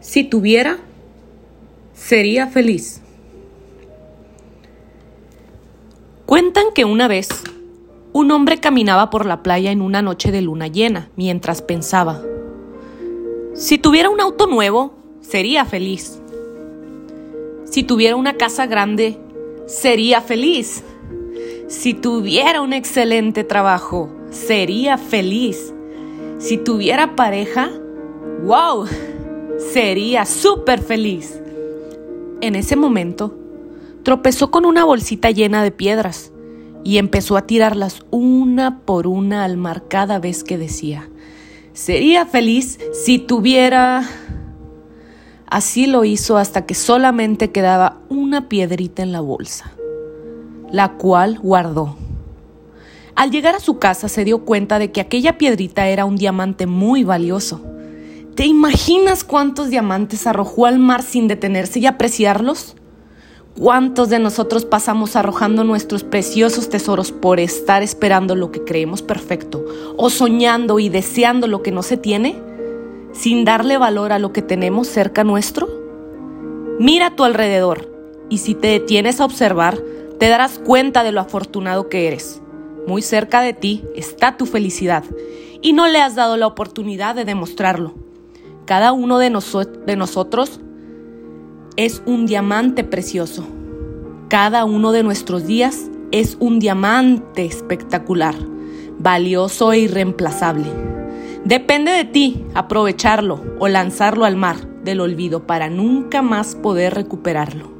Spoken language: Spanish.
Si tuviera, sería feliz. Cuentan que una vez un hombre caminaba por la playa en una noche de luna llena mientras pensaba, si tuviera un auto nuevo, sería feliz. Si tuviera una casa grande, sería feliz. Si tuviera un excelente trabajo, sería feliz. Si tuviera pareja, wow, sería súper feliz. En ese momento, tropezó con una bolsita llena de piedras y empezó a tirarlas una por una al mar cada vez que decía, sería feliz si tuviera... Así lo hizo hasta que solamente quedaba una piedrita en la bolsa, la cual guardó. Al llegar a su casa se dio cuenta de que aquella piedrita era un diamante muy valioso. ¿Te imaginas cuántos diamantes arrojó al mar sin detenerse y apreciarlos? ¿Cuántos de nosotros pasamos arrojando nuestros preciosos tesoros por estar esperando lo que creemos perfecto o soñando y deseando lo que no se tiene, sin darle valor a lo que tenemos cerca nuestro? Mira a tu alrededor y si te detienes a observar, te darás cuenta de lo afortunado que eres. Muy cerca de ti está tu felicidad y no le has dado la oportunidad de demostrarlo. Cada uno de, de nosotros es un diamante precioso. Cada uno de nuestros días es un diamante espectacular, valioso e irreemplazable. Depende de ti aprovecharlo o lanzarlo al mar del olvido para nunca más poder recuperarlo.